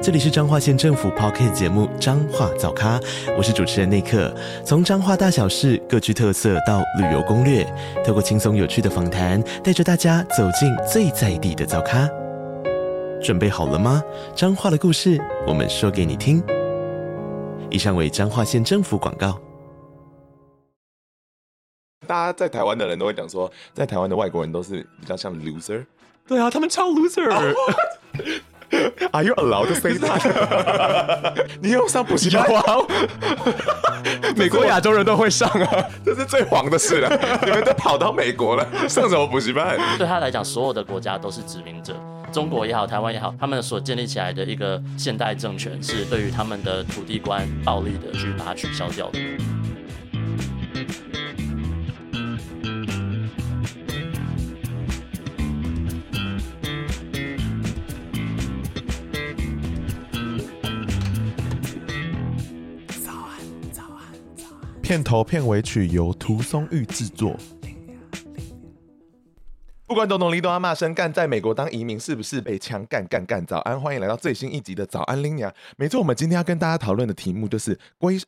这里是彰化县政府 Podcast 节目《彰化早咖》，我是主持人内克。从彰化大小事各具特色到旅游攻略，透过轻松有趣的访谈，带着大家走进最在地的早咖。准备好了吗？彰化的故事，我们说给你听。以上为彰化县政府广告。大家在台湾的人都会讲说，在台湾的外国人都是比较像 loser。对啊，他们超 loser。Oh, Are you allowed to say that？你有上补习班？美国亚洲人都会上啊，这是最黄的事了。你们都跑到美国了，上什么补习班？对他来讲，所有的国家都是殖民者，中国也好，台湾也好，他们所建立起来的一个现代政权，是对于他们的土地观暴力的去把它取消掉的。片头片尾曲由涂松玉制作。不管懂懂哩，都阿骂声干，在美国当移民是不是被枪干干干？早安，欢迎来到最新一集的早安拎娘。没错，我们今天要跟大家讨论的题目就是归，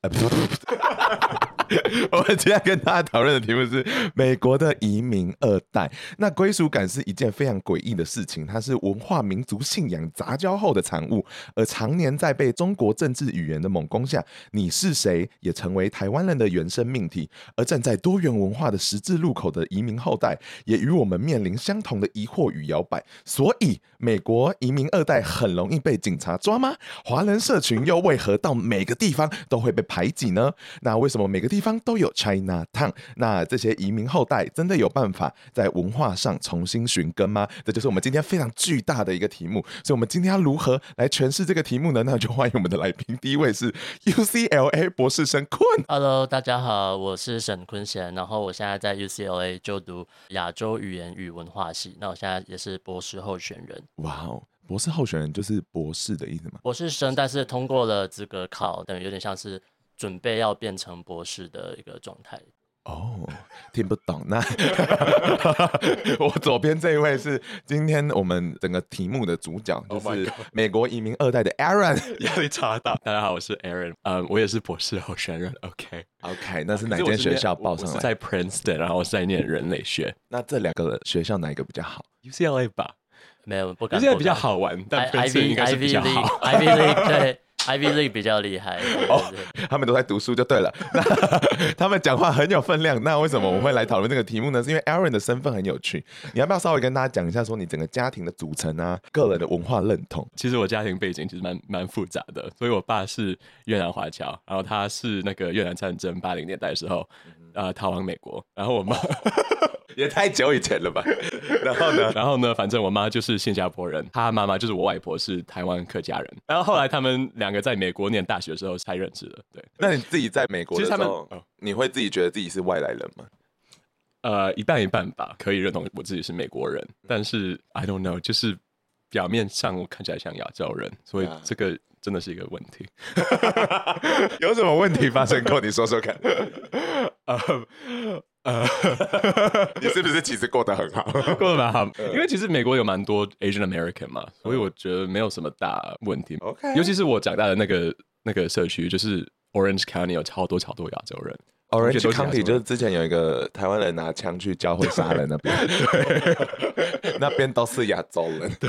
我们今天跟大家讨论的题目是美国的移民二代。那归属感是一件非常诡异的事情，它是文化、民族信仰杂交后的产物，而常年在被中国政治语言的猛攻下，你是谁也成为台湾人的原生命题。而站在多元文化的十字路口的移民后代，也与我们面临相同的疑惑与摇摆。所以，美国移民二代很容易被警察抓吗？华人社群又为何到每个地方都会被排挤呢？那为什么每个地地方都有 China Town，那这些移民后代真的有办法在文化上重新寻根吗？这就是我们今天非常巨大的一个题目。所以，我们今天要如何来诠释这个题目呢？那就欢迎我们的来宾，第一位是 UCLA 博士生坤。Hello，大家好，我是沈坤贤，然后我现在在 UCLA 就读亚洲语言与文化系。那我现在也是博士候选人。哇哦，博士候选人就是博士的意思吗？博士生，但是通过了资格考，等于有点像是。准备要变成博士的一个状态哦，听不懂。那 我左边这一位是今天我们整个题目的主角，就是美国移民二代的 Aaron，压力超大。大家好，我是 Aaron，嗯，我也是博士候选人。OK，OK，那是哪间学校报上来？在 Princeton，然后我是在念人类学。那这两个学校哪一个比较好？UCLA 吧，没有，不敢。现在比较好玩，但 Princeton 应该是比较好。Ivy League，对。Ivy League 比较厉害哦，他们都在读书就对了。那他们讲话很有分量。那为什么我们会来讨论这个题目呢？是因为 Aaron 的身份很有趣。你要不要稍微跟大家讲一下，说你整个家庭的组成啊，个人的文化认同？其实我家庭背景其实蛮蛮复杂的。所以我爸是越南华侨，然后他是那个越南战争八零年代的时候，呃，逃往美国。然后我妈。也太久以前了吧？然后呢？然后呢？反正我妈就是新加坡人，她妈妈就是我外婆，是台湾客家人。然后后来他们两个在美国念大学的时候才认识的。对，那你自己在美国的时候，其实他们，哦，你会自己觉得自己是外来人吗？呃，一半一半吧，可以认同我自己是美国人，但是 I don't know，就是表面上我看起来像亚洲人，所以这个真的是一个问题。有什么问题发生过？你说说看。呃 呃，你是不是其实过得很好？过得蛮好，因为其实美国有蛮多 Asian American 嘛，所以我觉得没有什么大问题。OK，尤其是我长大的那个那个社区，就是 Orange County 有超多超多亚洲人。Orange County 就是之前有一个台湾人拿枪去教会杀人那边，对，那边都是亚洲人。对，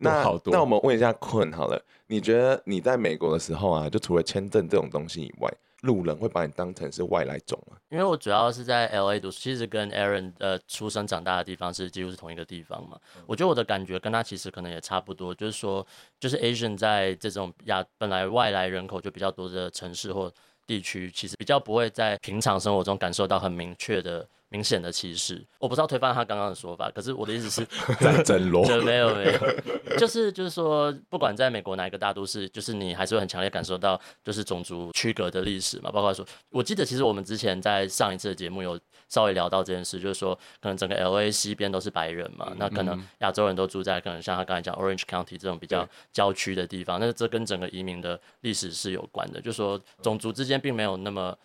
那好多。那我们问一下困好了，你觉得你在美国的时候啊，就除了签证这种东西以外，路人会把你当成是外来种吗？因为我主要是在 LA 读书，其实跟 Aaron 呃出生长大的地方是几乎是同一个地方嘛。嗯、我觉得我的感觉跟他其实可能也差不多，就是说，就是 Asian 在这种亚本来外来人口就比较多的城市或地区，其实比较不会在平常生活中感受到很明确的明显的歧视。我不知道推翻他刚刚的说法，可是我的意思是，在整罗，没有没有，就是就是说，不管在美国哪一个大都市，就是你还是会很强烈感受到就是种族区隔的历史嘛。包括说，我记得其实我们之前在上一次的节目有稍微聊到这件事，就是说，可能整个 LA 西边都是白人嘛，嗯、那可能亚洲人都住在可能像他刚才讲 Orange County 这种比较郊区的地方，那这跟整个移民的历史是有关的，就是说种族之间并没有那么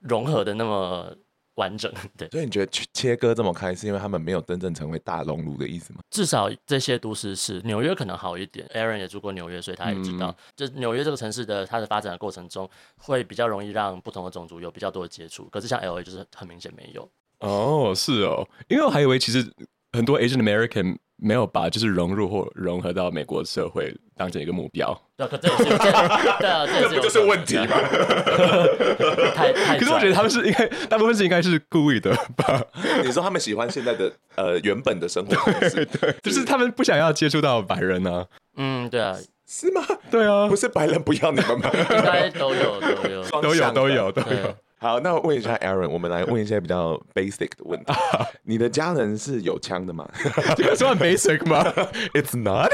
融合的那么完整，对。所以你觉得切割这么开，是因为他们没有真正成为大熔炉的意思吗？至少这些都市是纽约可能好一点，Aaron 也住过纽约，所以他也知道，嗯、就纽约这个城市的它的发展的过程中，会比较容易让不同的种族有比较多的接触。可是像 LA 就是很明显没有。哦，是哦，因为我还以为其实很多 Asian American 没有把就是融入或融合到美国社会当成一个目标。对，可这也是对啊，这 不就是问题吗？太 太，可是我觉得他们是应该大部分是应该是故意的吧？你说他们喜欢现在的呃原本的生活方式，对，就是他们不想要接触到白人呢？嗯，对啊，是吗？对啊，不是白人不要你们吗？应该都有，都有，都有，都有，都有。好，那我问一下 Aaron，我们来问一些比较 basic 的问题。你的家人是有枪的吗？这个算 basic 吗？It's not，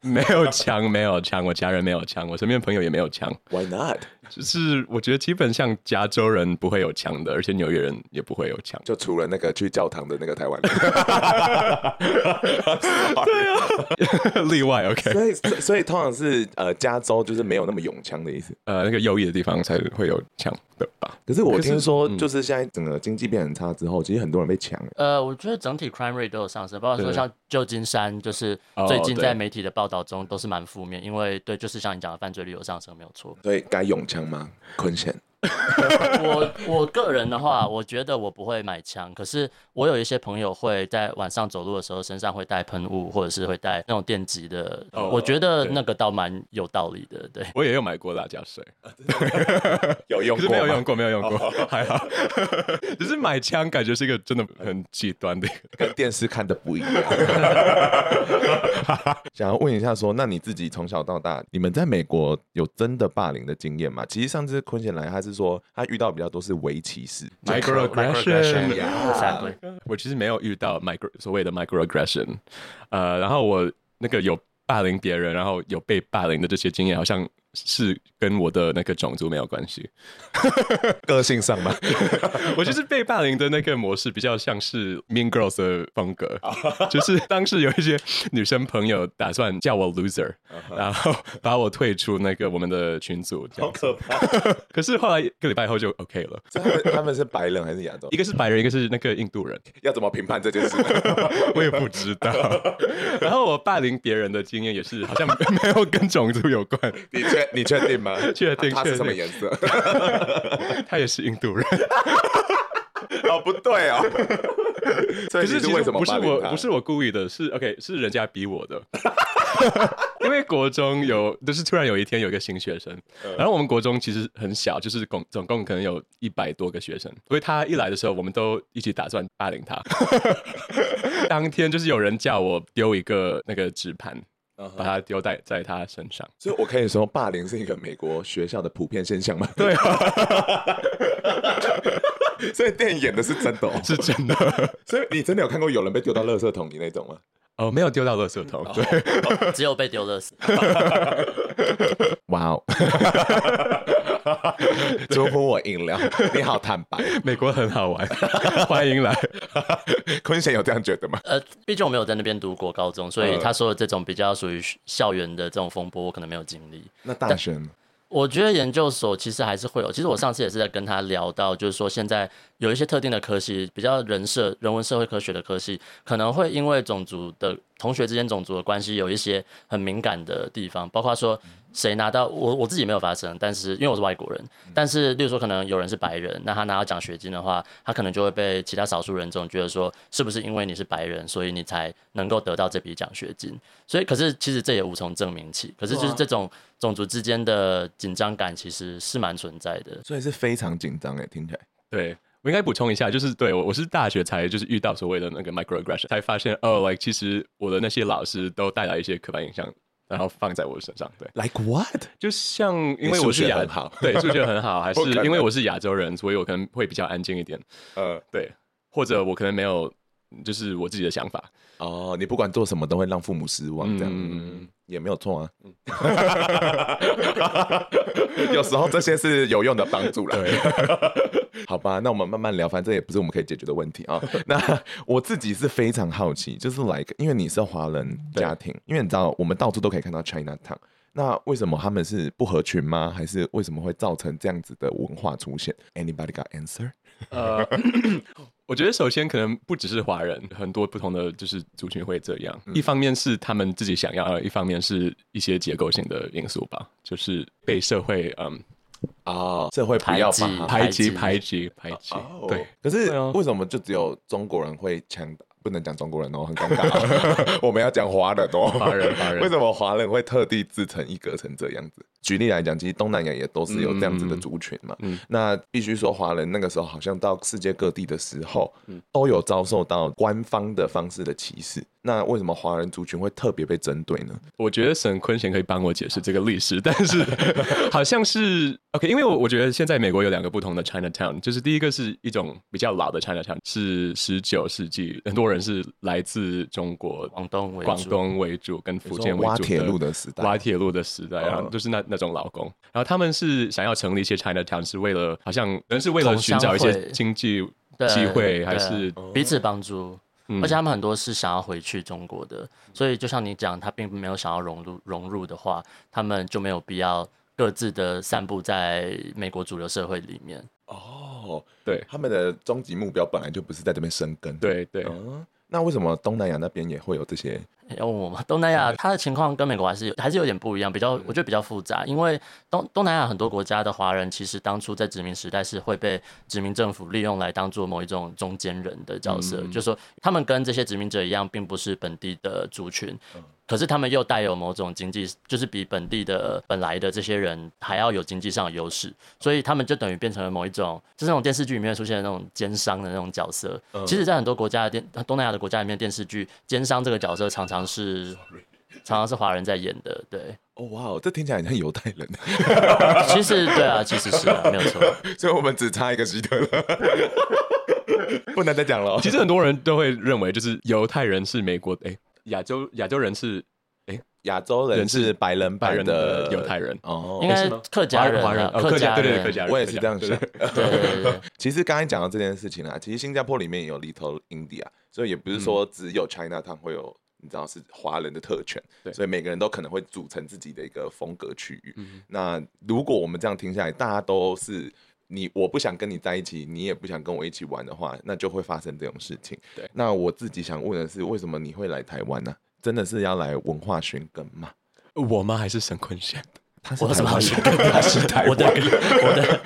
没有枪，没有枪，我家人没有枪，我身边朋友也没有枪。Why not？就是我觉得基本上加州人不会有枪的，而且纽约人也不会有枪，就除了那个去教堂的那个台湾人。对啊，例外 OK。所以所以通常是呃加州就是没有那么勇枪的意思，呃那个右翼的地方才会有枪的吧？可是我听说就是现在整个经济变很差之后，其实很多人被抢。呃，我觉得整体 crime rate 都有上升，包括说像旧金山，就是最近在媒体的报道中都是蛮负面，因为对，就是像你讲的犯罪率有上升，没有错。所以该勇枪吗？坤贤。我我个人的话，我觉得我不会买枪，可是我有一些朋友会在晚上走路的时候身上会带喷雾，或者是会带那种电击的。Oh, 我觉得那个倒蛮有道理的。对，我也有买过辣椒水，有用过，没有用过，没有用过，oh. 还好。只是买枪感觉是一个真的很极端的，跟电视看的不一样。想要问一下说，说那你自己从小到大，你们在美国有真的霸凌的经验吗？其实上次坤贤来，他是。是说他遇到比较多是微歧视，microaggression。我其实没有遇到 micro 所谓的 microaggression，呃，然后我那个有霸凌别人，然后有被霸凌的这些经验，好像。是跟我的那个种族没有关系，个性上吧。我就是被霸凌的那个模式比较像是 Mean Girls 的风格，就是当时有一些女生朋友打算叫我 loser，然后把我退出那个我们的群组，好可怕。可是后来一个礼拜后就 OK 了。他们他们是白人还是亚洲？一个是白人，一个是那个印度人。要怎么评判这件事？我也不知道。然后我霸凌别人的经验也是好像没有跟种族有关。你确定吗？确定。他是什么颜色？他也是印度人。哦，不对哦。可是为什么不是我？不是我故意的，是 OK，是人家逼我的。因为国中有，就是突然有一天有一个新学生，然后我们国中其实很小，就是总总共可能有一百多个学生，所以他一来的时候，我们都一起打算霸凌他。当天就是有人叫我丢一个那个纸盘。把它丢在在他身上，所以我可以说霸凌是一个美国学校的普遍现象吗？对啊，所以电影演的是真的，是真的。所以你真的有看过有人被丢到垃圾桶里那种吗？哦，没有丢到垃圾桶，对，只有被丢垃圾。哇哦！祝福我饮料，你好坦白，美国很好玩，欢迎来。坤贤有这样觉得吗？呃，毕竟我没有在那边读过高中，所以他说的这种比较属于校园的这种风波，我可能没有经历。那大学呢？我觉得研究所其实还是会有。其实我上次也是在跟他聊到，就是说现在有一些特定的科系，比较人社、人文社会科学的科系，可能会因为种族的同学之间种族的关系，有一些很敏感的地方，包括说。谁拿到我我自己没有发生，但是因为我是外国人，但是例如说可能有人是白人，那他拿到奖学金的话，他可能就会被其他少数人种觉得说，是不是因为你是白人，所以你才能够得到这笔奖学金？所以可是其实这也无从证明起。可是就是这种种族之间的紧张感其实是蛮存在的，所以是非常紧张哎，听起来。对，我应该补充一下，就是对我我是大学才就是遇到所谓的那个 microaggression，才发现哦，like 其实我的那些老师都带来一些刻板印象。然后放在我身上，对，like what？就像因为我是亚，对，数学很好，还是因为我是亚洲人，所以我可能会比较安静一点。呃，对，或者我可能没有就是我自己的想法。哦，你不管做什么都会让父母失望，这样、嗯、也没有错啊。有时候这些是有用的帮助啦。对，好吧，那我们慢慢聊，反正也不是我们可以解决的问题啊。那我自己是非常好奇，就是 like，因为你是华人家庭，因为你知道我们到处都可以看到 Chinatown，那为什么他们是不合群吗？还是为什么会造成这样子的文化出现？Anybody got answer？呃。我觉得首先可能不只是华人，很多不同的就是族群会这样。一方面是他们自己想要，一方面是一些结构性的因素吧，就是被社会嗯啊社会不要把排挤排挤排挤。对，可是为什么就只有中国人会强？不能讲中国人哦，很尴尬。我们要讲华人哦，华人华人。为什么华人会特地自成一格成这样子？举例来讲，其实东南亚也都是有这样子的族群嘛。嗯，那必须说华人那个时候好像到世界各地的时候，都有遭受到官方的方式的歧视。那为什么华人族群会特别被针对呢？我觉得沈坤贤可以帮我解释这个历史，但是 好像是 OK，因为我我觉得现在美国有两个不同的 Chinatown，就是第一个是一种比较老的 Chinatown，是十九世纪，很多人是来自中国广东为广东为主，跟福建为主挖铁路的时代，挖铁路的时代，然后就是那那种劳工，然后他们是想要成立一些 Chinatown，是为了好像人是为了寻找一些经济机会，还是彼此帮助。而且他们很多是想要回去中国的，所以就像你讲，他并没有想要融入融入的话，他们就没有必要各自的散布在美国主流社会里面。哦，对，他们的终极目标本来就不是在这边生根。对对。嗯，那为什么东南亚那边也会有这些？要问我吗？东南亚它的情况跟美国还是有还是有点不一样，比较我觉得比较复杂。因为东东南亚很多国家的华人，其实当初在殖民时代是会被殖民政府利用来当做某一种中间人的角色，嗯、就是说他们跟这些殖民者一样，并不是本地的族群。嗯可是他们又带有某种经济，就是比本地的本来的这些人还要有经济上的优势，所以他们就等于变成了某一种，就是那种电视剧里面出现的那种奸商的那种角色。嗯、其实，在很多国家的电东南亚的国家里面，电视剧奸商这个角色常常是常常是华人在演的。对，哦哇，这听起来很像犹太人。其实对啊，其实是啊，没有错。所以我们只差一个希特勒，不能再讲了。其实很多人都会认为，就是犹太人是美国哎。欸亚洲亚洲人是哎，亚洲人是白人白人的犹太人哦，应该是客家人华人，客家对对客家人，我也是这样想。对对其实刚才讲到这件事情啊，其实新加坡里面也有 Little India，所以也不是说只有 Chinatown 会有，你知道是华人的特权，所以每个人都可能会组成自己的一个风格区域。那如果我们这样听下来，大家都是你我不想跟你在一起，你也不想跟我一起玩的话，那就会发生这种事情。对，那我自己想问的是，为什么你会来台湾呢？真的是要来文化寻根吗？我吗？还是沈坤贤？他是什么？他是台湾。我的，我的，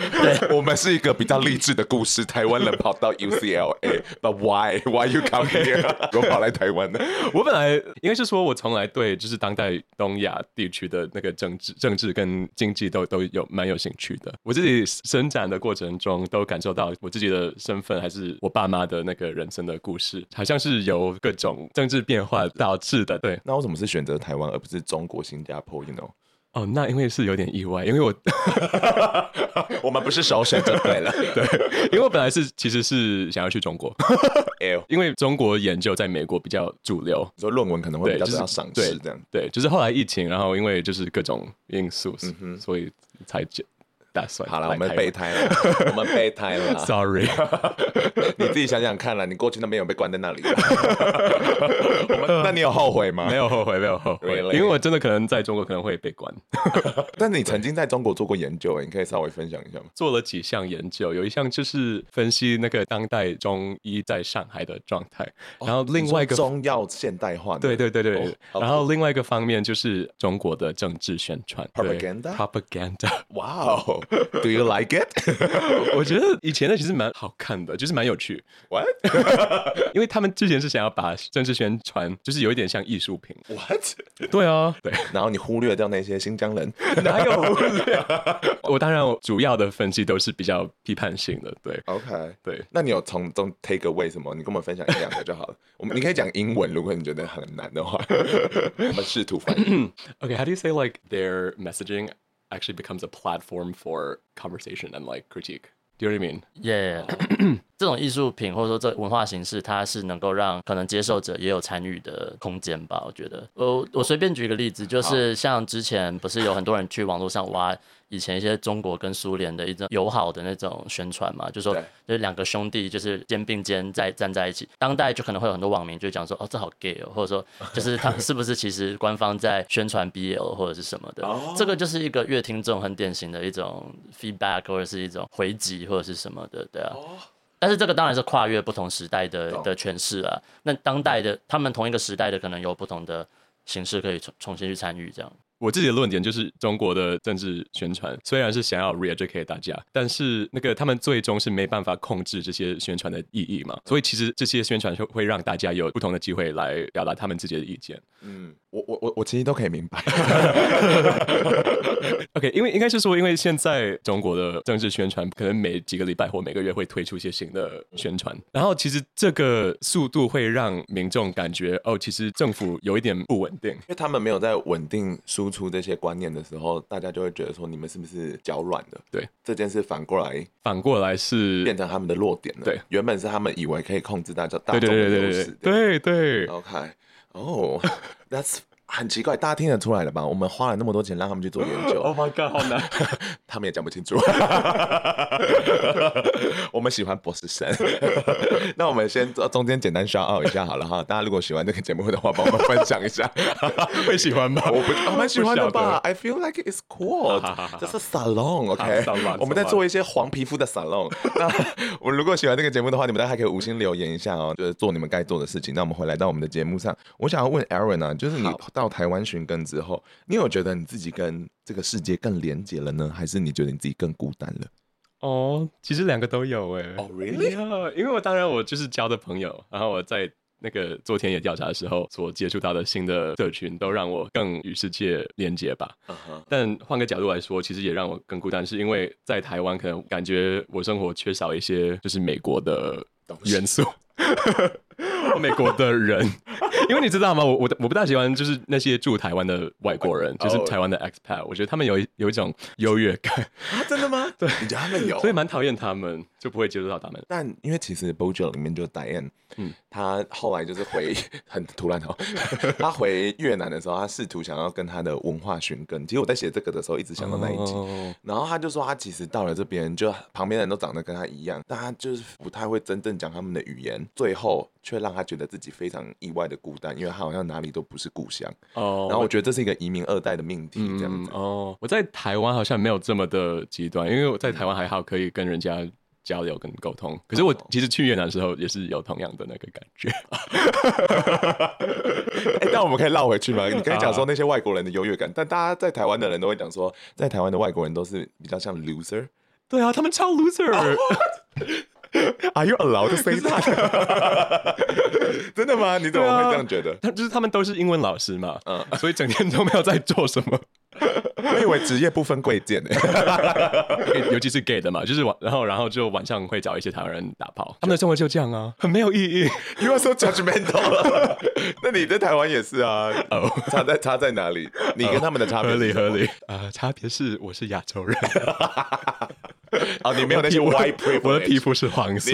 对，我们是一个比较励志的故事。台湾人跑到 UCLA，But why? Why you come here？我跑来台湾呢？我本来应该是说，我从来对就是当代东亚地区的那个政治、政治跟经济都都有蛮有兴趣的。我自己生长的过程中，都感受到我自己的身份，还是我爸妈的那个人生的故事，好像是由各种政治变化导致的。对，那我怎么是选择台湾，而不是中国、新加坡？You know？哦，那因为是有点意外，因为我 我们不是首选就对了，对，因为我本来是其实是想要去中国，因为中国研究在美国比较主流，所以论文可能会比较赏识，这样。对，就是后来疫情，然后因为就是各种因素，嗯，所以才解。打算好了，我们备胎了，我们备胎了。Sorry，你自己想想看了，你过去那边有被关在那里？那你有后悔吗？没有后悔，没有后悔，因为我真的可能在中国可能会被关。但你曾经在中国做过研究，你可以稍微分享一下吗？做了几项研究，有一项就是分析那个当代中医在上海的状态，然后另外一个中药现代化，对对对对，然后另外一个方面就是中国的政治宣传，propaganda，propaganda，哇哦。Do you like it？我觉得以前的其实蛮好看的，就是蛮有趣。What？因为他们之前是想要把政治宣传，就是有一点像艺术品。What？对啊，对。然后你忽略掉那些新疆人，哪有忽略？我当然主要的分析都是比较批判性的。对，OK，对。那你有从中 take away 什么？你跟我们分享一两个就好了。我们你可以讲英文，如果你觉得很难的话，我们试图翻译。OK，how do you say like their messaging？actually becomes a platform for conversation and like critique. Do you know what I mean? Yeah. Um, 这种艺术品或者说这文化形式，它是能够让可能接受者也有参与的空间吧？我觉得，我我随便举一个例子，就是像之前不是有很多人去网络上挖以前一些中国跟苏联的一种友好的那种宣传嘛，就说就是两个兄弟就是肩并肩在站在一起。当代就可能会有很多网民就讲说，哦，这好 gay 哦，或者说就是他是不是其实官方在宣传 BL 或者是什么的？这个就是一个乐听众很典型的一种 feedback 或者是一种回击或者是什么的，对啊。但是这个当然是跨越不同时代的的诠释啊。那当代的他们同一个时代的可能有不同的形式可以重重新去参与这样。我自己的论点就是，中国的政治宣传虽然是想要 re-educate 大家，但是那个他们最终是没办法控制这些宣传的意义嘛。所以其实这些宣传会会让大家有不同的机会来表达他们自己的意见。嗯，我我我我其实都可以明白。OK，因为应该是说，因为现在中国的政治宣传可能每几个礼拜或每个月会推出一些新的宣传，然后其实这个速度会让民众感觉哦，其实政府有一点不稳定，因为他们没有在稳定输出这些观念的时候，大家就会觉得说你们是不是脚软的？对，这件事反过来，反过来是变成他们的弱点了。对，原本是他们以为可以控制大家大众的优势。对对对对对，对，对，OK，哦、That's 很奇怪，大家听得出来了吧？我们花了那么多钱让他们去做研究。Oh my god，好难，他们也讲不清楚。我们喜欢博士生。那我们先中间简单 shout out 一下好了哈。大家如果喜欢这个节目的话，帮我们分享一下。会喜欢吗？我不，我蛮喜欢的吧。I feel like it's cool。这是 salon，OK。我们在做一些黄皮肤的 salon。那我们如果喜欢这个节目的话，你们大家还可以五星留言一下哦，就是做你们该做的事情。那我们回来到我们的节目上，我想要问 Aaron 啊，就是你到台湾寻根之后，你有觉得你自己跟这个世界更连结了呢，还是你觉得你自己更孤单了？哦，其实两个都有哎。哦，really？因为我当然我就是交的朋友，然后我在那个做田野调查的时候所接触到的新的社群，都让我更与世界连结吧。Uh -huh. 但换个角度来说，其实也让我更孤单，是因为在台湾可能感觉我生活缺少一些就是美国的元素。美国的人，因为你知道吗？我我我不大喜欢就是那些住台湾的外国人，就是台湾的 expat，我觉得他们有有一种优越感啊，真的吗？对，你觉得他们有，所以蛮讨厌他们，就不会接触到他们。但因为其实 BoJack 里面就 Diane，嗯，他后来就是回 很突然哦，他回越南的时候，他试图想要跟他的文化寻根。其实我在写这个的时候，一直想到那一集，哦，然后他就说他其实到了这边，就旁边的人都长得跟他一样，但他就是不太会真正讲他们的语言，最后却让他。他觉得自己非常意外的孤单，因为他好像哪里都不是故乡。哦，然后我觉得这是一个移民二代的命题，这样子。嗯、哦，我在台湾好像没有这么的极端，因为我在台湾还好可以跟人家交流跟沟通。可是我其实去越南的时候也是有同样的那个感觉。哎，但我们可以绕回去吗？你刚才讲说那些外国人的优越感，但大家在台湾的人都会讲说，在台湾的外国人都是比较像 loser。对啊，他们超 loser。哦 Are you allowed to say that？真的吗？你怎么会这样觉得？他、啊、就是他们都是英文老师嘛，嗯，所以整天都没有在做什么。我以为职业不分贵贱呢，尤其是 gay 的嘛，就是晚，然后然后就晚上会找一些台湾人打炮，他们的生活就这样啊，很没有意义。You are so judgmental。那你在台湾也是啊？哦，差在差在哪里？你跟他们的差别合理合理。啊，差别是我是亚洲人。哦，你没有那些 white privilege，我的皮肤是黄色，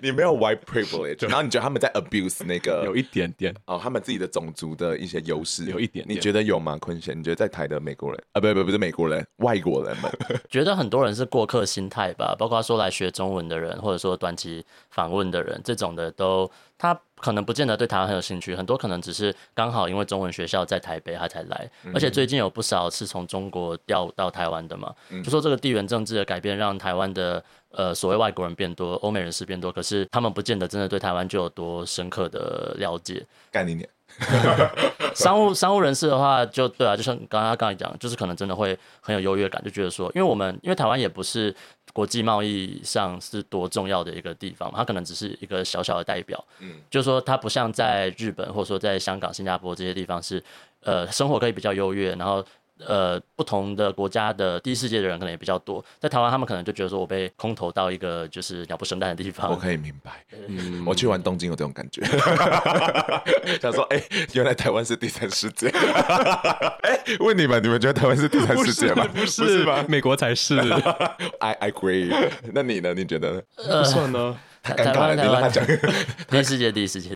你，你没有 white privilege，然后你觉得他们在 abuse 那个有一点点。哦，他们自己的种族的一些优势。有一点，点，你觉得有吗？坤贤，你觉得在台的美国人？啊，不不不是美国人，外国人们。觉得很多人是过客心态吧，包括说来学中文的人，或者说短期访问的人，这种的都他。可能不见得对台湾很有兴趣，很多可能只是刚好因为中文学校在台北，他才来。而且最近有不少是从中国调到台湾的嘛，就说这个地缘政治的改变让台湾的呃所谓外国人变多，欧美人士变多，可是他们不见得真的对台湾就有多深刻的了解。干你娘！商务商务人士的话，就对啊，就像刚刚刚才讲，就是可能真的会很有优越感，就觉得说，因为我们因为台湾也不是。国际贸易上是多重要的一个地方，它可能只是一个小小的代表。嗯，就是说它不像在日本或者说在香港、新加坡这些地方是，呃，生活可以比较优越，然后。呃，不同的国家的第一世界的人可能也比较多，在台湾他们可能就觉得说我被空投到一个就是鸟不生蛋的地方。我可以明白，嗯，我去玩东京有这种感觉，想说，哎、欸，原来台湾是第三世界。哎、欸，问你们，你们觉得台湾是第三世界吗？不是，不是吗？美国才是。I I agree。那你呢？你觉得呢？不算呢。太尴尬了，你让他讲。第一世界，第一世界。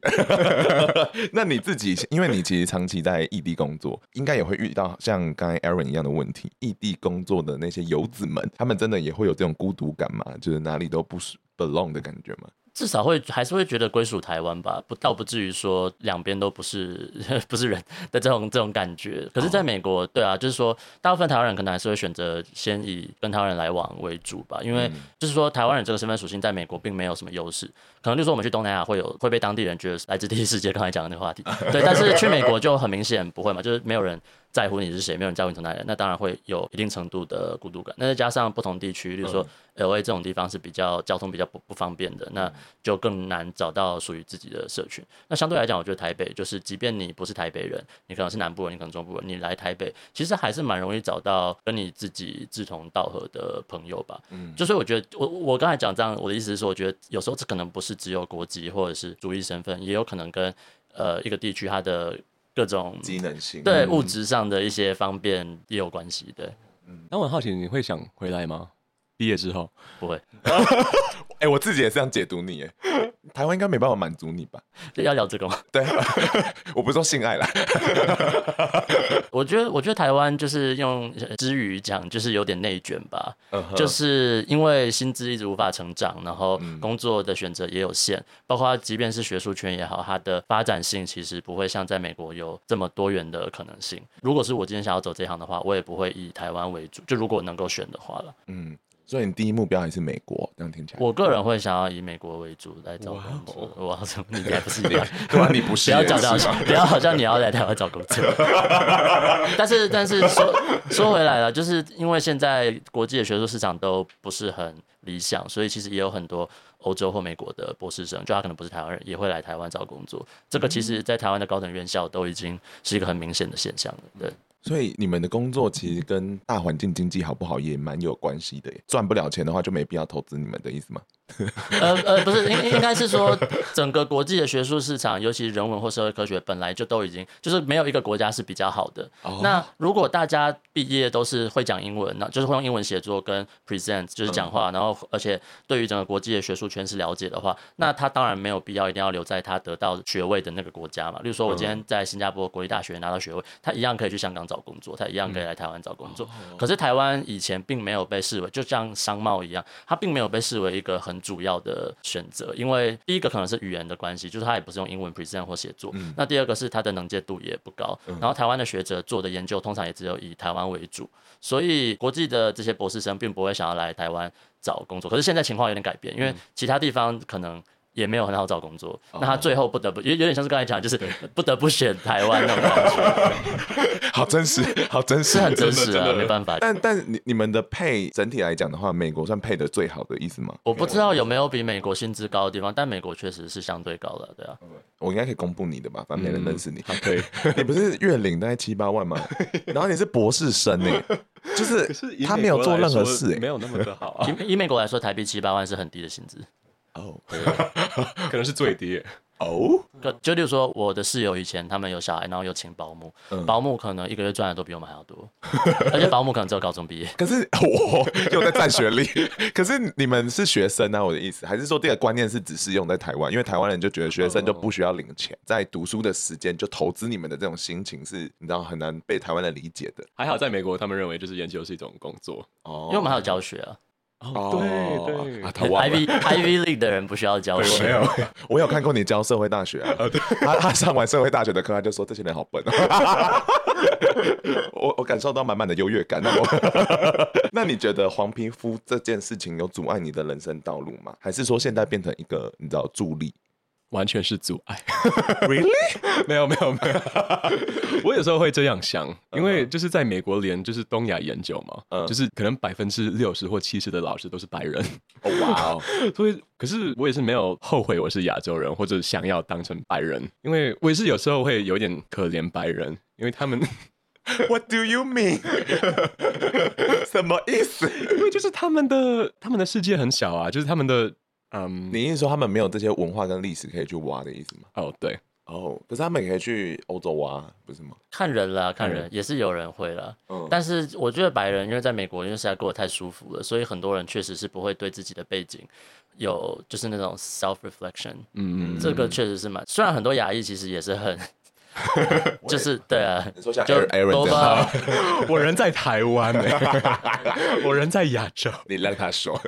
那你自己，因为你其实长期在异地工作，应该也会遇到像刚才 Aaron 一样的问题。异地工作的那些游子们，他们真的也会有这种孤独感吗？就是哪里都不是 belong 的感觉吗？至少会还是会觉得归属台湾吧，不倒不至于说两边都不是 不是人的这种这种感觉。可是在美国，对啊，就是说大部分台湾人可能还是会选择先以跟台湾人来往为主吧，因为就是说台湾人这个身份属性在美国并没有什么优势。可能就是说我们去东南亚会有会被当地人觉得来自第一世界，刚才讲的那个话题，对。但是去美国就很明显不会嘛，就是没有人在乎你是谁，没有人在乎你从哪里，那当然会有一定程度的孤独感。那再加上不同地区，例如说 LA 这种地方是比较交通比较不不方便的，那就更难找到属于自己的社群。那相对来讲，我觉得台北就是，即便你不是台北人，你可能是南部人，你可能中部人，你来台北其实还是蛮容易找到跟你自己志同道合的朋友吧。嗯，就所以我觉得我我刚才讲这样，我的意思是说，我觉得有时候这可能不是。只有国籍或者是族裔身份，也有可能跟呃一个地区它的各种机能性对物质上的一些方便也有关系。对，嗯，那我很好奇，你会想回来吗？毕业之后不会。哎、欸，我自己也是这样解读你，哎，台湾应该没办法满足你吧？要聊这个吗？对，我不是说性爱啦。我觉得，我觉得台湾就是用之语讲，就是有点内卷吧。Uh huh. 就是因为薪资一直无法成长，然后工作的选择也有限，嗯、包括即便是学术圈也好，它的发展性其实不会像在美国有这么多元的可能性。如果是我今天想要走这行的话，我也不会以台湾为主。就如果能够选的话了，嗯。所以你第一目标还是美国，这样听起来。我个人会想要以美国为主来找工作。哇，你应该不是这样，对啊，你不是。不要讲到，不要好像你要来台湾找工作。但是，但是说说回来了，就是因为现在国际的学术市场都不是很理想，所以其实也有很多欧洲或美国的博士生，就他可能不是台湾人，也会来台湾找工作。这个其实，在台湾的高等院校都已经是一个很明显的现象了，对。所以你们的工作其实跟大环境经济好不好也蛮有关系的，赚不了钱的话就没必要投资你们的意思吗？呃呃，不是，应应该是说整个国际的学术市场，尤其是人文或社会科学，本来就都已经就是没有一个国家是比较好的。Oh. 那如果大家毕业都是会讲英文，那就是会用英文写作跟 present 就是讲话，然后而且对于整个国际的学术圈是了解的话，那他当然没有必要一定要留在他得到学位的那个国家嘛。例如说，我今天在新加坡国立大学拿到学位，他一样可以去香港找工作，他一样可以来台湾找工作。可是台湾以前并没有被视为，就像商贸一样，它并没有被视为一个很主要的选择，因为第一个可能是语言的关系，就是他也不是用英文 present 或写作。嗯、那第二个是他的能见度也不高。嗯、然后台湾的学者做的研究通常也只有以台湾为主，所以国际的这些博士生并不会想要来台湾找工作。可是现在情况有点改变，因为其他地方可能。也没有很好找工作，那他最后不得不，有有点像是刚才讲，就是不得不选台湾那种感觉。好真实，好真实，是很真实啊，没办法。但但你你们的配整体来讲的话，美国算配的最好的意思吗？我不知道有没有比美国薪资高的地方，但美国确实是相对高的，对啊。我应该可以公布你的吧，反正没人认识你。可以，你不是月领大概七八万吗？然后你是博士生呢，就是他没有做任何事，没有那么的好。以以美国来说，台币七八万是很低的薪资。哦，可能是最低哦。就例如说，我的室友以前他们有小孩，然后有请保姆，保姆可能一个月赚的都比我们还要多，而且保姆可能只有高中毕业。可是我又在占学历。可是你们是学生啊，我的意思，还是说这个观念是只适用在台湾？因为台湾人就觉得学生就不需要领钱，在读书的时间就投资你们的这种心情是，你知道很难被台湾人理解的。还好在美国，他们认为就是研究是一种工作哦，因为我们还有教学啊。哦，对对，Ivy Ivy League 的人不需要教我。没有，我有看过你教社会大学啊。他他上完社会大学的课，他就说这些人好笨。我我感受到满满的优越感。那我，那你觉得黄皮肤这件事情有阻碍你的人生道路吗？还是说现在变成一个你知道助力？完全是阻碍，Really？没有没有没有，我有时候会这样想，因为就是在美国连就是东亚研究嘛，嗯，就是可能百分之六十或七十的老师都是白人，哇哦，所以可是我也是没有后悔我是亚洲人或者想要当成白人，因为我也是有时候会有点可怜白人，因为他们，What do you mean？什么意思？因为就是他们的他们的世界很小啊，就是他们的。嗯，um, 你意思说他们没有这些文化跟历史可以去挖的意思吗？哦，对，哦，可是他们也可以去欧洲挖，不是吗？看人啦，看人、嗯、也是有人会啦。嗯，但是我觉得白人因为在美国因为实在过得太舒服了，所以很多人确实是不会对自己的背景有就是那种 self reflection，嗯嗯，这个确实是蛮，虽然很多亚裔其实也是很。就是对啊，你说像 Aaron 我人在台湾，我人在亚洲，你让他说，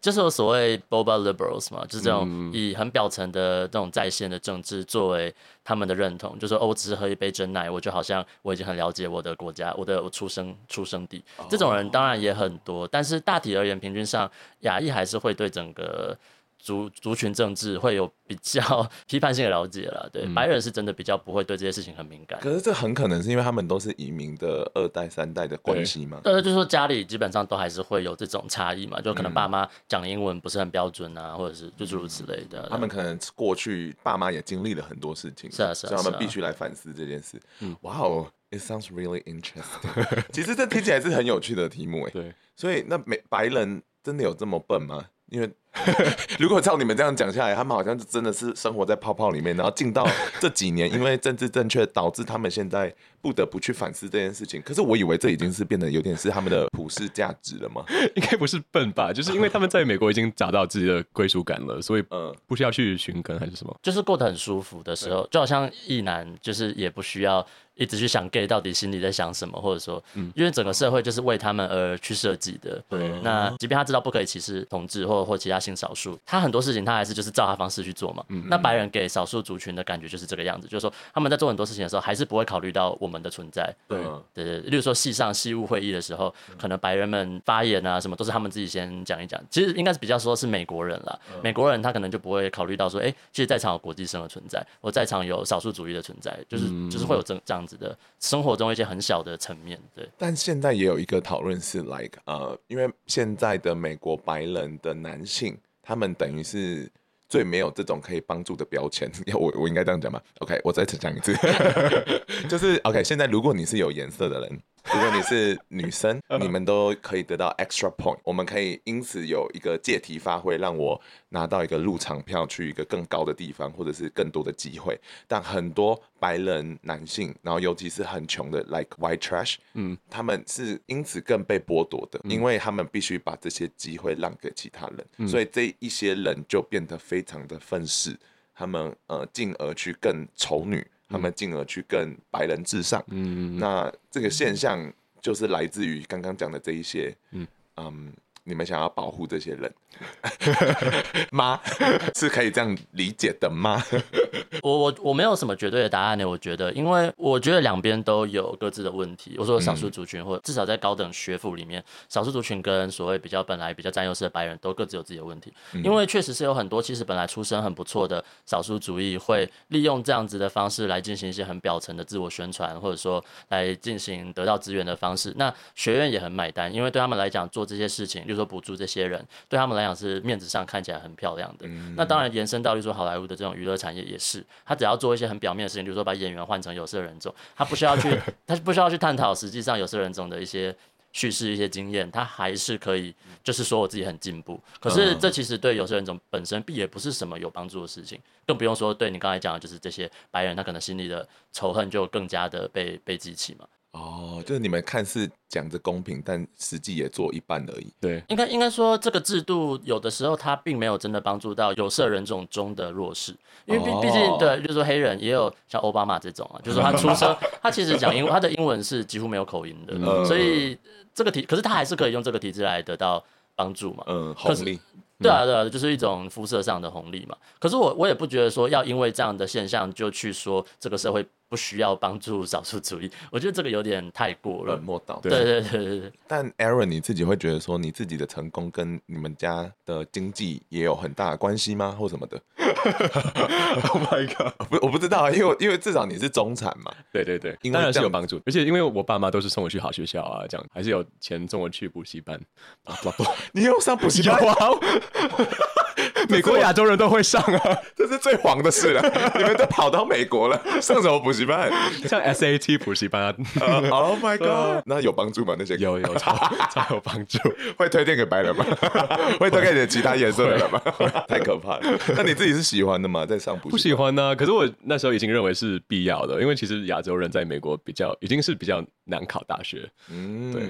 就是我所谓 Boba liberals 嘛，就是这种以很表层的这种在线的政治作为他们的认同，就是说哦，我只是喝一杯真奶，我就好像我已经很了解我的国家，我的我出生出生地，这种人当然也很多，但是大体而言，平均上亚裔还是会对整个。族族群政治会有比较 批判性的了解了，对、嗯、白人是真的比较不会对这些事情很敏感。可是这很可能是因为他们都是移民的二代三代的关系嘛？对，就是说家里基本上都还是会有这种差异嘛，就可能爸妈讲英文不是很标准啊，或者是就诸如此类的。他们可能过去爸妈也经历了很多事情，是啊是啊，所以他们必须来反思这件事。嗯，哇哦，It sounds really interesting。其实这听起来是很有趣的题目哎。对，所以那美白人真的有这么笨吗？因为 如果照你们这样讲下来，他们好像真的是生活在泡泡里面，然后进到这几年，因为政治正确导致他们现在不得不去反思这件事情。可是我以为这已经是变得有点是他们的普世价值了吗？应该不是笨吧？就是因为他们在美国已经找到自己的归属感了，所以嗯，不需要去寻根还是什么，就是过得很舒服的时候，就好像异男，就是也不需要。一直去想 gay 到底心里在想什么，或者说，嗯，因为整个社会就是为他们而去设计的。对，那即便他知道不可以歧视同志或或其他性少数，他很多事情他还是就是照他方式去做嘛。嗯，那白人给少数族群的感觉就是这个样子，就是说他们在做很多事情的时候，还是不会考虑到我们的存在。对，对对，例如说系上系务会议的时候，可能白人们发言啊什么都是他们自己先讲一讲。其实应该是比较说是美国人啦，美国人他可能就不会考虑到说，哎，其实在场有国际生的存在，我在场有少数主义的存在，就是就是会有这这样子的生活。活中一些很小的层面，对。但现在也有一个讨论是，like，呃，因为现在的美国白人的男性，他们等于是最没有这种可以帮助的标签。我我应该这样讲吗？OK，我再次讲一次，就是 OK。现在如果你是有颜色的人。如果你是女生，你们都可以得到 extra point，我们可以因此有一个借题发挥，让我拿到一个入场票去一个更高的地方，或者是更多的机会。但很多白人男性，然后尤其是很穷的，like white trash，嗯，他们是因此更被剥夺的，因为他们必须把这些机会让给其他人，所以这一些人就变得非常的愤世，他们呃进而去更丑女。他们进而去跟白人至上，嗯，那这个现象就是来自于刚刚讲的这一些，嗯，嗯，你们想要保护这些人。吗？是可以这样理解的吗？我我我没有什么绝对的答案呢。我觉得，因为我觉得两边都有各自的问题。我说少数族群，或者至少在高等学府里面，少数族群跟所谓比较本来比较占优势的白人都各自有自己的问题。因为确实是有很多其实本来出身很不错的少数族裔，会利用这样子的方式来进行一些很表层的自我宣传，或者说来进行得到资源的方式。那学院也很买单，因为对他们来讲做这些事情，就是说补助这些人，对他们来讲是面子上看起来很漂亮的，嗯、那当然延伸到，例如说好莱坞的这种娱乐产业也是，他只要做一些很表面的事情，比如说把演员换成有色人种，他不需要去，他不需要去探讨实际上有色人种的一些叙事、一些经验，他还是可以，就是说我自己很进步。可是这其实对有色人种本身也不是什么有帮助的事情，更不用说对你刚才讲的，就是这些白人，他可能心里的仇恨就更加的被被激起嘛。哦，就是你们看似讲着公平，但实际也做一半而已。对，应该应该说这个制度有的时候它并没有真的帮助到有色人种中的弱势，因为毕毕竟对，就是说黑人也有像奥巴马这种啊，就是说他出生 他其实讲英文，他的英文是几乎没有口音的，嗯、所以这个体可是他还是可以用这个体制来得到帮助嘛。嗯，红利。对啊，对啊，就是一种肤色上的红利嘛。可是我我也不觉得说要因为这样的现象就去说这个社会不需要帮助少数族裔，我觉得这个有点太过了。冷漠到对对对对对。但 Aaron 你自己会觉得说你自己的成功跟你们家的经济也有很大的关系吗？或什么的？Oh my god！不，我不知道，因为因为至少你是中产嘛。对对对，当然是有帮助。而且因为我爸妈都是送我去好学校啊，这样还是有钱送我去补习班。你又上补习班？美国亚洲人都会上啊，这是最黄的事了。你们都跑到美国了，上什么补习班？像 SAT 补习班啊。Oh my god！那有帮助吗？那些有有超超有帮助。会推荐给白人吗？会推荐给其他颜色的人吗？太可怕了。那你自己是喜欢的吗？在上补习班？不喜欢呢。可是我那时候已经认为是必要的，因为其实亚洲人在美国比较已经是比较难考大学。嗯，对。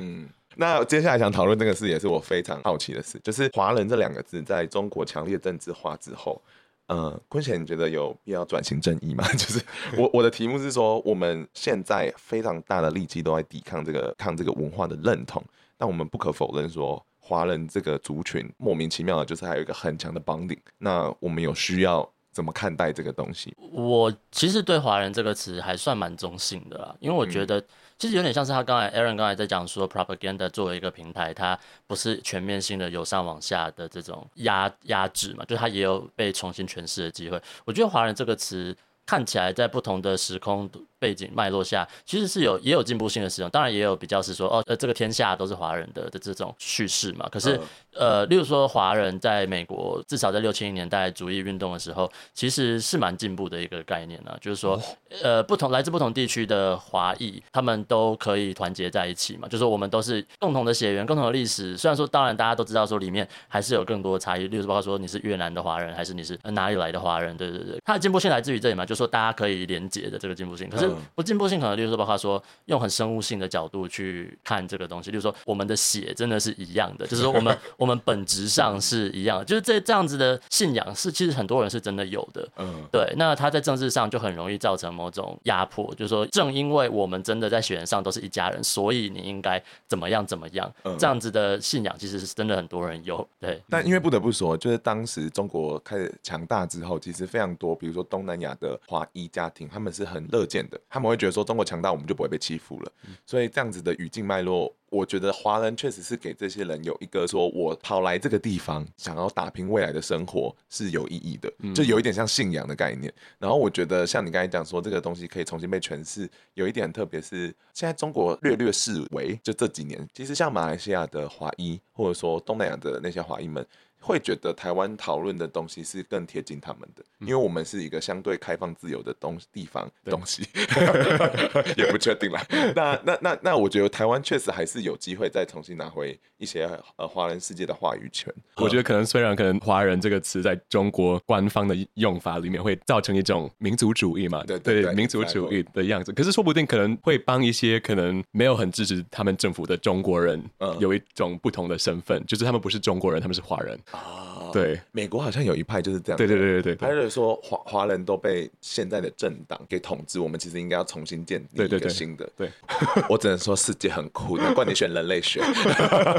那接下来想讨论这个事，也是我非常好奇的事，就是“华人”这两个字在中国强烈政治化之后，呃，坤贤，你觉得有必要转型正义吗？就是我我的题目是说，我们现在非常大的力气都在抵抗这个抗这个文化的认同，但我们不可否认说，华人这个族群莫名其妙的，就是还有一个很强的 bonding。那我们有需要。怎么看待这个东西？我其实对“华人”这个词还算蛮中性的啦，因为我觉得其实有点像是他刚才 Aaron 刚才在讲说，propaganda 作为一个平台，它不是全面性的由上往下的这种压压制嘛，就它也有被重新诠释的机会。我觉得“华人”这个词看起来在不同的时空背景脉络下，其实是有也有进步性的使用，当然也有比较是说哦，呃，这个天下都是华人的的这种叙事嘛。可是，呃，例如说华人在美国，至少在六七零年代主义运动的时候，其实是蛮进步的一个概念呢。就是说，呃，不同来自不同地区的华裔，他们都可以团结在一起嘛。就是说我们都是共同的血缘，共同的历史。虽然说，当然大家都知道说里面还是有更多的差异，例如说包括说你是越南的华人，还是你是哪里来的华人，对对对。它的进步性来自于这里嘛，就是说大家可以连结的这个进步性。可是不进步性可能。例如说，包括说用很生物性的角度去看这个东西，例如说我们的血真的是一样的，就是说我们 我们本质上是一样的，就是这这样子的信仰是其实很多人是真的有的，嗯，对。那他在政治上就很容易造成某种压迫，就是说正因为我们真的在血缘上都是一家人，所以你应该怎么样怎么样，这样子的信仰其实是真的很多人有，对。但因为不得不说，就是当时中国开始强大之后，其实非常多，比如说东南亚的华裔家庭，他们是很乐见的，他们会觉得说中国强大，我们就不会被欺负了。所以这样子的语境脉络，我觉得华人确实是给这些人有一个说，我跑来这个地方，想要打拼未来的生活是有意义的，就有一点像信仰的概念。然后我觉得像你刚才讲说，这个东西可以重新被诠释，有一点特别是，现在中国略略视为，就这几年，其实像马来西亚的华裔，或者说东南亚的那些华裔们。会觉得台湾讨论的东西是更贴近他们的，因为我们是一个相对开放自由的东地方东西，也不确定啦。那那那那，我觉得台湾确实还是有机会再重新拿回一些呃华人世界的话语权。我觉得可能虽然可能华人这个词在中国官方的用法里面会造成一种民族主义嘛，对对，对，对民族主义的样子，可是说不定可能会帮一些可能没有很支持他们政府的中国人，有一种不同的身份，就是他们不是中国人，他们是华人。啊，对，美国好像有一派就是这样，对对对对对，他就是说华华人都被现在的政党给统治，我们其实应该要重新建立一个新的。对，我只能说世界很酷，难怪你选人类学。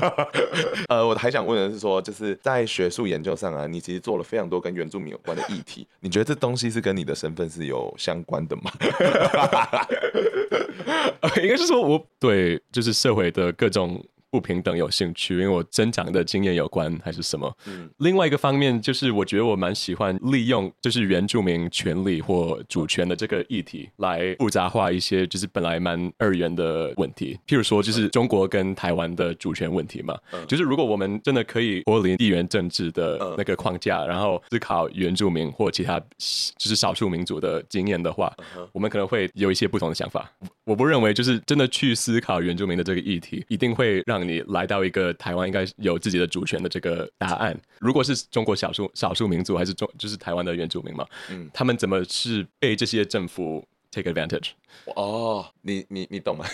呃，我还想问的是说，就是在学术研究上啊，你其实做了非常多跟原住民有关的议题，你觉得这东西是跟你的身份是有相关的吗？应该是说我对就是社会的各种。不平等有兴趣，因为我增长的经验有关还是什么？嗯，另外一个方面就是，我觉得我蛮喜欢利用就是原住民权利或主权的这个议题来复杂化一些就是本来蛮二元的问题，譬如说就是中国跟台湾的主权问题嘛。嗯，就是如果我们真的可以脱离地缘政治的那个框架，然后思考原住民或其他就是少数民族的经验的话，我们可能会有一些不同的想法。我不认为就是真的去思考原住民的这个议题，一定会让你来到一个台湾应该有自己的主权的这个答案。如果是中国少数少数民族，还是中就是台湾的原住民嘛？嗯，他们怎么是被这些政府 take advantage？哦，你你你懂吗？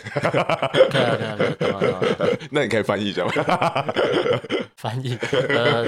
对啊对啊，懂啊懂啊。那你可以翻译一下吗？翻译呃。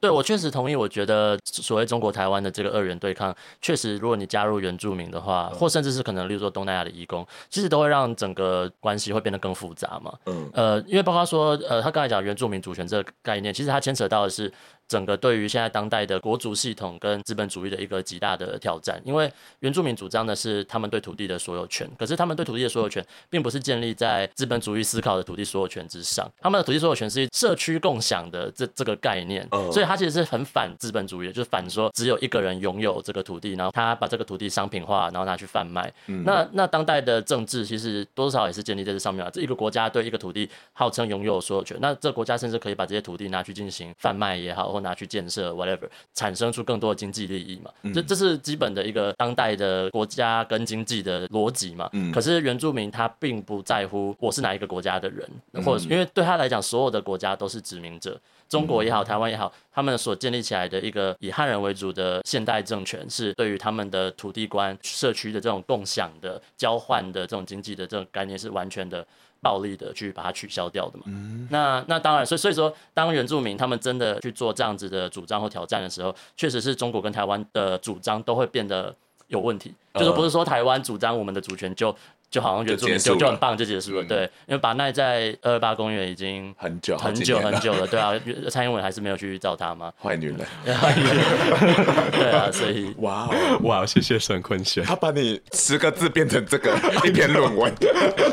对，我确实同意。我觉得所谓中国台湾的这个二元对抗，确实，如果你加入原住民的话，或甚至是可能，例如说东南亚的移工，其实都会让整个关系会变得更复杂嘛。嗯，呃，因为包括说，呃，他刚才讲原住民主权这个概念，其实它牵扯到的是。整个对于现在当代的国族系统跟资本主义的一个极大的挑战，因为原住民主张的是他们对土地的所有权，可是他们对土地的所有权并不是建立在资本主义思考的土地所有权之上，他们的土地所有权是社区共享的这这个概念，所以他其实是很反资本主义的，就是反说只有一个人拥有这个土地，然后他把这个土地商品化，然后拿去贩卖。那那当代的政治其实多少也是建立在这上面啊，这一个国家对一个土地号称拥有所有权，那这个国家甚至可以把这些土地拿去进行贩卖也好，拿去建设，whatever，产生出更多的经济利益嘛？这这是基本的一个当代的国家跟经济的逻辑嘛？可是原住民他并不在乎我是哪一个国家的人，或者因为对他来讲，所有的国家都是殖民者，中国也好，台湾也好，他们所建立起来的一个以汉人为主的现代政权，是对于他们的土地观、社区的这种共享的交换的这种经济的这种概念是完全的。暴力的去把它取消掉的嘛。嗯、那那当然，所以所以说，当原住民他们真的去做这样子的主张或挑战的时候，确实是中国跟台湾的主张都会变得有问题。呃、就是不是说台湾主张我们的主权就。就好像原住民就就很棒，就结束了。对，因为把奈在二二八公园已经很久很久很久了。对啊，蔡英文还是没有去找他吗？坏女人。对啊，所以哇哇，谢谢沈坤轩，他把你十个字变成这个 一篇论文，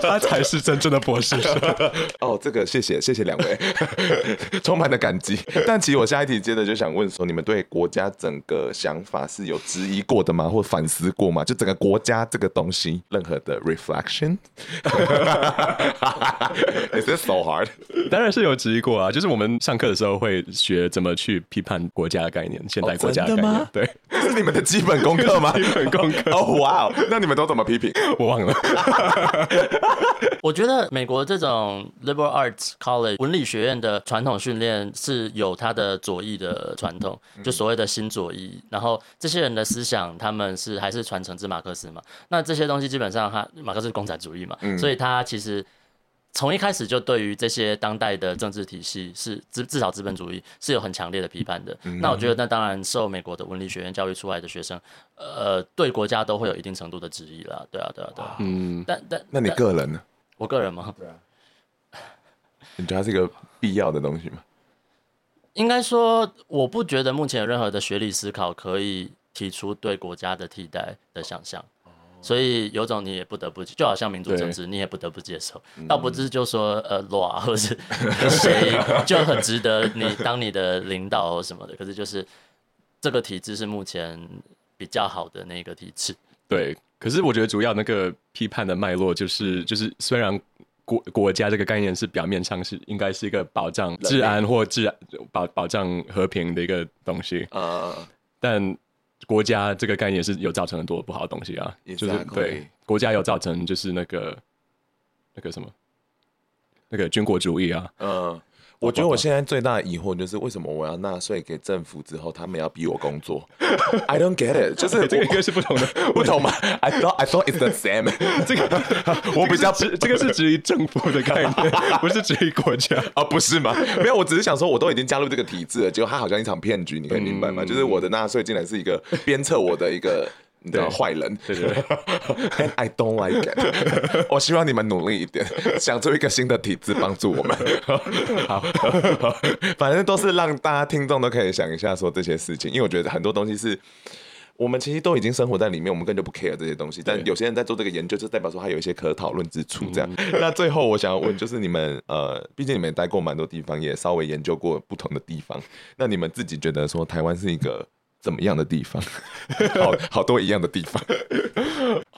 他才是真正的博士生。哦，这个谢谢谢谢两位，充满了感激。但其实我下一题接着就想问说，你们对国家整个想法是有质疑过的吗？或反思过吗？就整个国家这个东西，任何的 Reflection，Is this so hard？当然是有质疑过啊，就是我们上课的时候会学怎么去批判国家的概念，现代国家的概念。哦、对，这是你们的基本功课吗？基本功课。哦，哇哦，那你们都怎么批评？我忘了。我觉得美国这种 Liberal Arts College 文理学院的传统训练是有它的左翼的传统，就所谓的新左翼。然后这些人的思想，他们是还是传承自马克思嘛？那这些东西基本上，他马克思是共产主义嘛，嗯、所以他其实从一开始就对于这些当代的政治体系是至至少资本主义是有很强烈的批判的。嗯、那我觉得，那当然受美国的文理学院教育出来的学生，呃，对国家都会有一定程度的质疑啦。对啊，对啊，对啊。嗯，但但那你个人呢？我个人吗？对啊。你觉得它是一个必要的东西吗？应该说，我不觉得目前有任何的学历思考可以提出对国家的替代的想象。所以有种你也不得不，就好像民主政治，你也不得不接受。倒不是就说呃，裸或者是谁就很值得你当你的领导或什么的。可是就是这个体制是目前比较好的那个体制。对，可是我觉得主要那个批判的脉络就是就是虽然国国家这个概念是表面上是应该是一个保障治安或治安保保障和平的一个东西啊，但。国家这个概念是有造成很多不好的东西啊，Exactly. 就是对国家有造成就是那个那个什么那个军国主义啊，嗯。我觉得我现在最大的疑惑就是为什么我要纳税给政府之后，他们要逼我工作？I don't get it，就是 这个应该是不同的，不同吗？I thought I thought it's the same。这个我比较这个是质疑政府的概念，不是质疑国家啊？不是吗？没有，我只是想说，我都已经加入这个体制了，结果它好像一场骗局，你可以明白吗？就是我的纳税竟然是一个鞭策我的一个。你知道坏人，对对对，And I don't like it。我希望你们努力一点，想出一个新的体制帮助我们。好，反正都是让大家听众都可以想一下说这些事情，因为我觉得很多东西是我们其实都已经生活在里面，我们根本就不 care 这些东西。但有些人在做这个研究，就代表说他有一些可讨论之处。这样，那最后我想要问，就是你们呃，毕竟你们也待过蛮多地方，也稍微研究过不同的地方，那你们自己觉得说台湾是一个？怎么样的地方？好 好多一样的地方。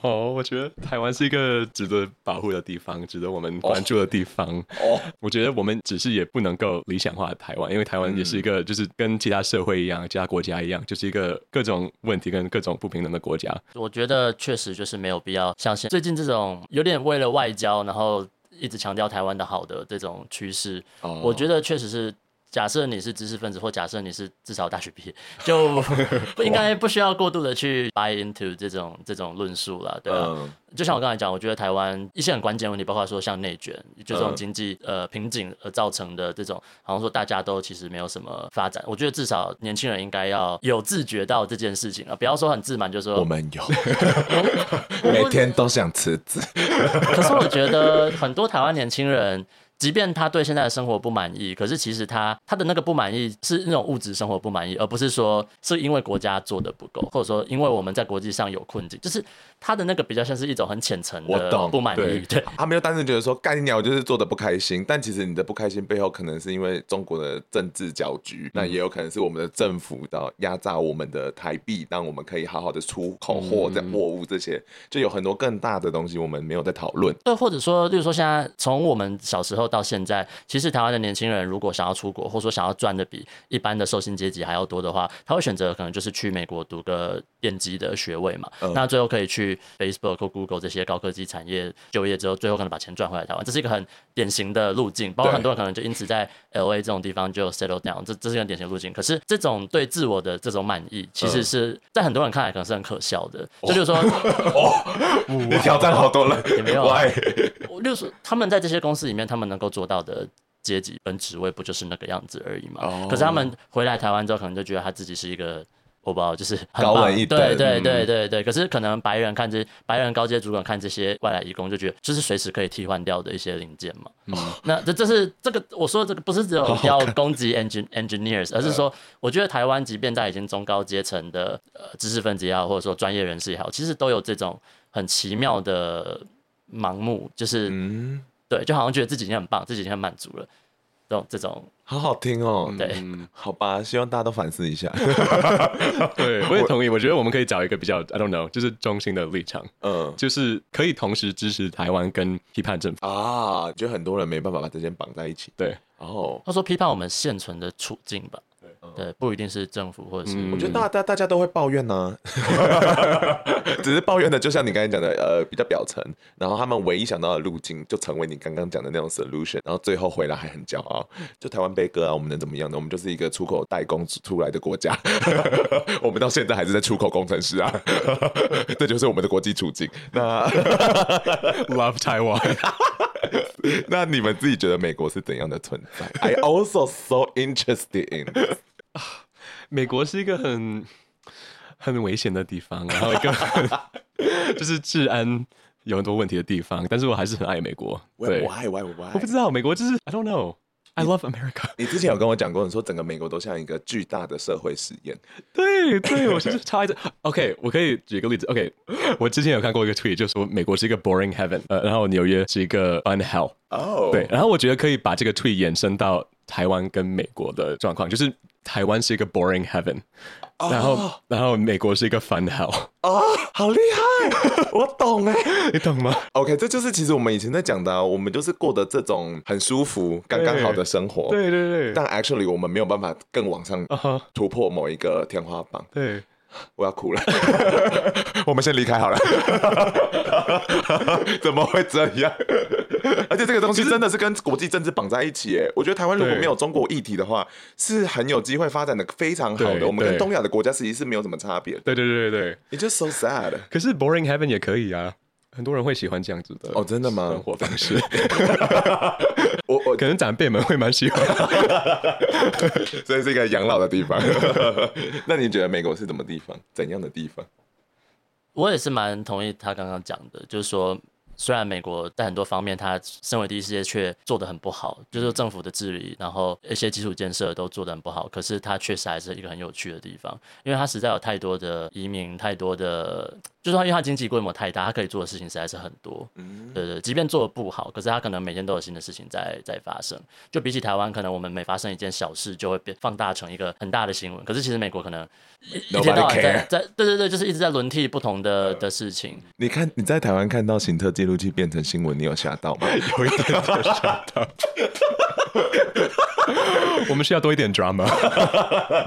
哦，我觉得台湾是一个值得保护的地方，值得我们关注的地方。哦，我觉得我们只是也不能够理想化台湾，因为台湾也是一个，就是跟其他社会一样，其他国家一样，就是一个各种问题跟各种不平等的国家。我觉得确实就是没有必要相信最近这种有点为了外交，然后一直强调台湾的好的这种趋势。哦，我觉得确实是。假设你是知识分子，或假设你是至少大学毕业，就不应该不需要过度的去 buy into 这种这种论述了，对吧？嗯就像我刚才讲，我觉得台湾一些很关键问题，包括说像内卷，就这种经济呃瓶颈而造成的这种，好像说大家都其实没有什么发展。我觉得至少年轻人应该要有自觉到这件事情啊，不要说很自满，就说我们有，每天都想辞职。可是我觉得很多台湾年轻人。即便他对现在的生活不满意，可是其实他他的那个不满意是那种物质生活不满意，而不是说是因为国家做的不够，或者说因为我们在国际上有困境，就是他的那个比较像是一种很浅层的不满意。对，对他没有单纯觉得说干鸟就是做的不开心，但其实你的不开心背后可能是因为中国的政治搅局，嗯、那也有可能是我们的政府的压榨我们的台币，让我们可以好好的出口货在货物这些，就有很多更大的东西我们没有在讨论。对，或者说，例如说现在从我们小时候。到现在，其实台湾的年轻人如果想要出国，或者说想要赚的比一般的受薪阶级还要多的话，他会选择可能就是去美国读个电机的学位嘛。嗯、那最后可以去 Facebook 或 Google 这些高科技产业就业之后，最后可能把钱赚回来台湾，这是一个很典型的路径。包括很多人可能就因此在 LA 这种地方就 settle down，这这是一个典型的路径。可是这种对自我的这种满意，其实是在很多人看来可能是很可笑的。就，就是说，哦，你挑战好多了，也没有。例如说，他们在这些公司里面，他们能够做到的阶级跟职位，不就是那个样子而已吗？哦、可是他们回来台湾之后，可能就觉得他自己是一个。我不知道，就是很高人一等，对对对对对。可是可能白人看这白人高阶主管看这些外来移工，就觉得就是随时可以替换掉的一些零件嘛。嗯，那这这是这个我说的这个不是只有要攻击 engin engineers，而是说我觉得台湾即便在已经中高阶层的呃知识分子也好，或者说专业人士也好，其实都有这种很奇妙的盲目，就是嗯，对，就好像觉得自己已经很棒，自己已经很满足了。这种这种好好听哦，对，嗯，好吧，希望大家都反思一下。对，我也同意。我觉得我们可以找一个比较，I don't know，就是中心的立场，嗯，就是可以同时支持台湾跟批判政府啊。觉得很多人没办法把这些绑在一起。对，然后他说批判我们现存的处境吧。对，不一定是政府，或者是、嗯、我觉得大大大家都会抱怨呢、啊，只是抱怨的，就像你刚才讲的，呃，比较表层，然后他们唯一想到的路径就成为你刚刚讲的那种 solution，然后最后回来还很骄傲，就台湾悲歌啊，我们能怎么样呢？我们就是一个出口代工出来的国家，我们到现在还是在出口工程师啊，这就是我们的国际处境。那 Love Taiwan，那你们自己觉得美国是怎样的存在？I also so interested in。啊，美国是一个很很危险的地方，然后一个 就是治安有很多问题的地方，但是我还是很爱美国。对，Why why why？我不知道，美国就是 I don't know。I love America。你之前有跟我讲过，你说整个美国都像一个巨大的社会实验。对对，我就是超爱这。OK，我可以举一个例子。OK，我之前有看过一个 tweet，就说美国是一个 boring heaven，呃，然后纽约是一个 fun hell。哦，对，然后我觉得可以把这个 tweet 延伸到台湾跟美国的状况，就是。台湾是一个 boring heaven，、oh. 然后然后美国是一个 fun hell。哦，oh, 好厉害，我懂哎，你懂吗？OK，这就是其实我们以前在讲的、啊，我们就是过的这种很舒服、刚刚好的生活。对对对。但 actually 我们没有办法更往上突破某一个天花板。Uh huh. 对。我要哭了，我们先离开好了。怎么会这样？而且这个东西真的是跟国际政治绑在一起耶。我觉得台湾如果没有中国议题的话，是很有机会发展的非常好的。我们跟东亚的国家实际是没有什么差别。对对对对对，It's just so sad。可是 Boring Heaven 也可以啊。很多人会喜欢这样子的哦，真的吗？生活方式，我我可能长辈们会蛮喜欢，所以是一个养老的地方。那你觉得美国是什么地方？怎样的地方？我也是蛮同意他刚刚讲的，就是说。虽然美国在很多方面，它身为第一世界却做得很不好，就是政府的治理，然后一些基础建设都做得很不好。可是它确实还是一个很有趣的地方，因为它实在有太多的移民，太多的，就是说因为它经济规模太大，它可以做的事情实在是很多。嗯，对对，即便做的不好，可是它可能每天都有新的事情在在发生。就比起台湾，可能我们每发生一件小事就会变放大成一个很大的新闻。可是其实美国可能一天到晚在在，对对对，就是一直在轮替不同的的事情。你看你在台湾看到行特记录器变成新闻，你有吓到吗？有一点点吓到。我们需要多一点 drama。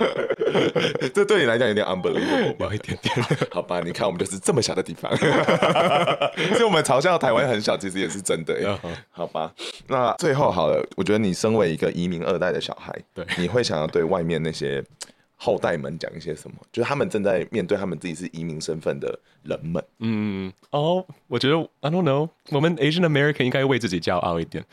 这对你来讲有点 unbelievable，有一点点。好吧，你看我们就是这么小的地方，所以我们嘲笑台湾很小，其实也是真的。好吧，那最后好了，我觉得你身为一个移民二代的小孩，对，你会想要对外面那些。后代们讲一些什么？就是他们正在面对他们自己是移民身份的人们。嗯，哦，我觉得 I don't know，我们 Asian American 应该为自己骄傲一点。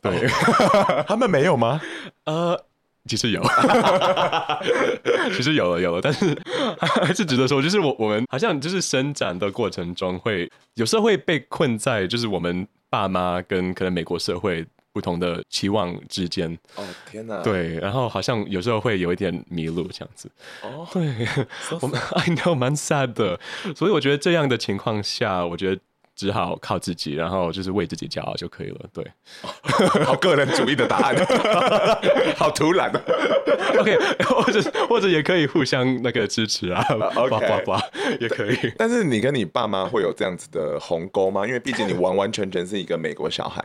对，他们没有吗？呃，其实有，其实有了有了，但是 还是值得说，就是我我们好像就是生长的过程中会有时候会被困在就是我们爸妈跟可能美国社会。不同的期望之间，哦天哪，对，然后好像有时候会有一点迷路这样子，哦，对，so 我们 I know 蛮 sad 的，所以我觉得这样的情况下，我觉得。只好靠自己，然后就是为自己骄傲就可以了。对，好个人主义的答案，好突然的。OK，或者或者也可以互相那个支持啊，呱呱呱也可以。但是你跟你爸妈会有这样子的鸿沟吗？因为毕竟你完完全全是一个美国小孩，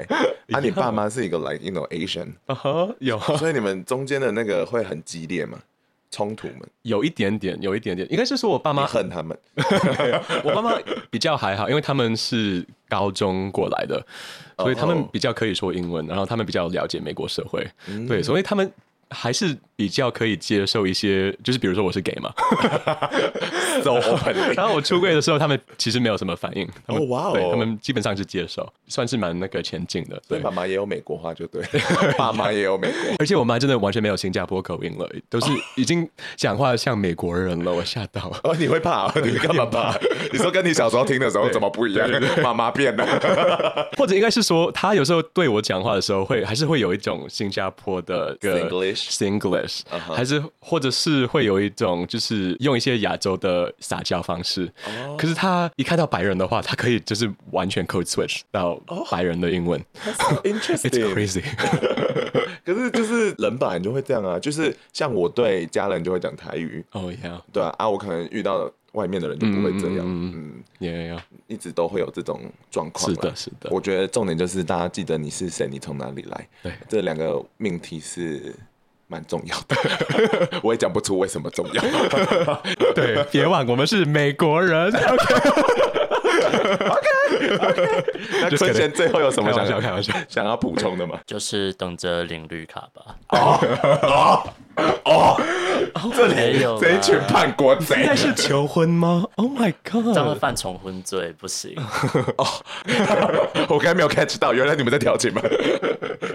啊，你爸妈是一个 like you know Asian，啊哈，有，所以你们中间的那个会很激烈吗？冲突们。有一点点，有一点点，应该是说我爸妈恨他们。我爸妈比较还好，因为他们是高中过来的，所以他们比较可以说英文，然后他们比较了解美国社会，对，所以他们还是比较可以接受一些，就是比如说我是 gay 嘛，so open。然后我出柜的时候，他们其实没有什么反应。哦哇哦，对，他们基本上是接受，算是蛮那个前进的。对，妈妈也有美国话，就对，爸妈也有美国，而且我妈真的完全没有新加坡口音了，都是已经讲话像美国人了，我吓到。哦，你会怕？你干嘛怕？你说跟你小时候听的时候怎么不一样？妈妈变了，或者应该是说，他有时候对我讲话的时候，会还是会有一种新加坡的 Singlish，Singlish，还是或者是会有一种就是用一些亚洲的撒娇方式。可是他一看到白人的话，他可以就是完全 code switch 到白人的英文。Interesting，It's crazy。可是就是人本来就会这样啊，就是像我对家人就会讲台语。哦呀，对啊，啊，我可能遇到外面的人就不会这样。嗯，也一直都会有这种状况。是的，是的。我觉得重点就是大家记得你是谁，你从哪里来。对，这两个命题是蛮重要的。我也讲不出为什么重要。对，别忘我们是美国人。OK，OK，那春贤最后有什么想开玩笑想要补充的吗？就是等着领绿卡吧。哦 哦哦！这里这一群叛国贼，现在是求婚吗？Oh my god！这样会犯重婚罪，不行。哦，我刚才没有 catch 到，原来你们在调情吗？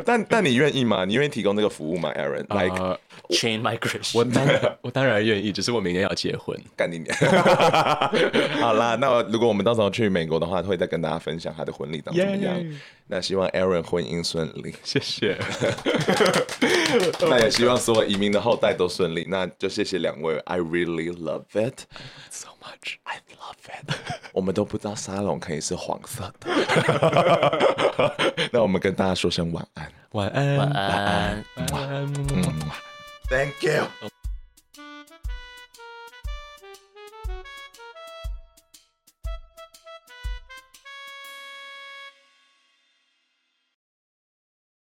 但但你愿意吗？你愿意提供这个服务吗，Aaron？Like chain migration？我当然我当然愿意，只是我明年要结婚，干你娘！好啦，那如果我们到时候去美国的话，会再跟大家分享他的婚礼长怎么样。那希望 Aaron 婚姻顺利，谢谢。那也希望所有移民的后代都顺利。那就谢谢两位，I really love it so much. I love it。我们都不知道沙龙可以是黄色的。那我们跟大家说声晚安，晚安，晚安，晚安。Thank you。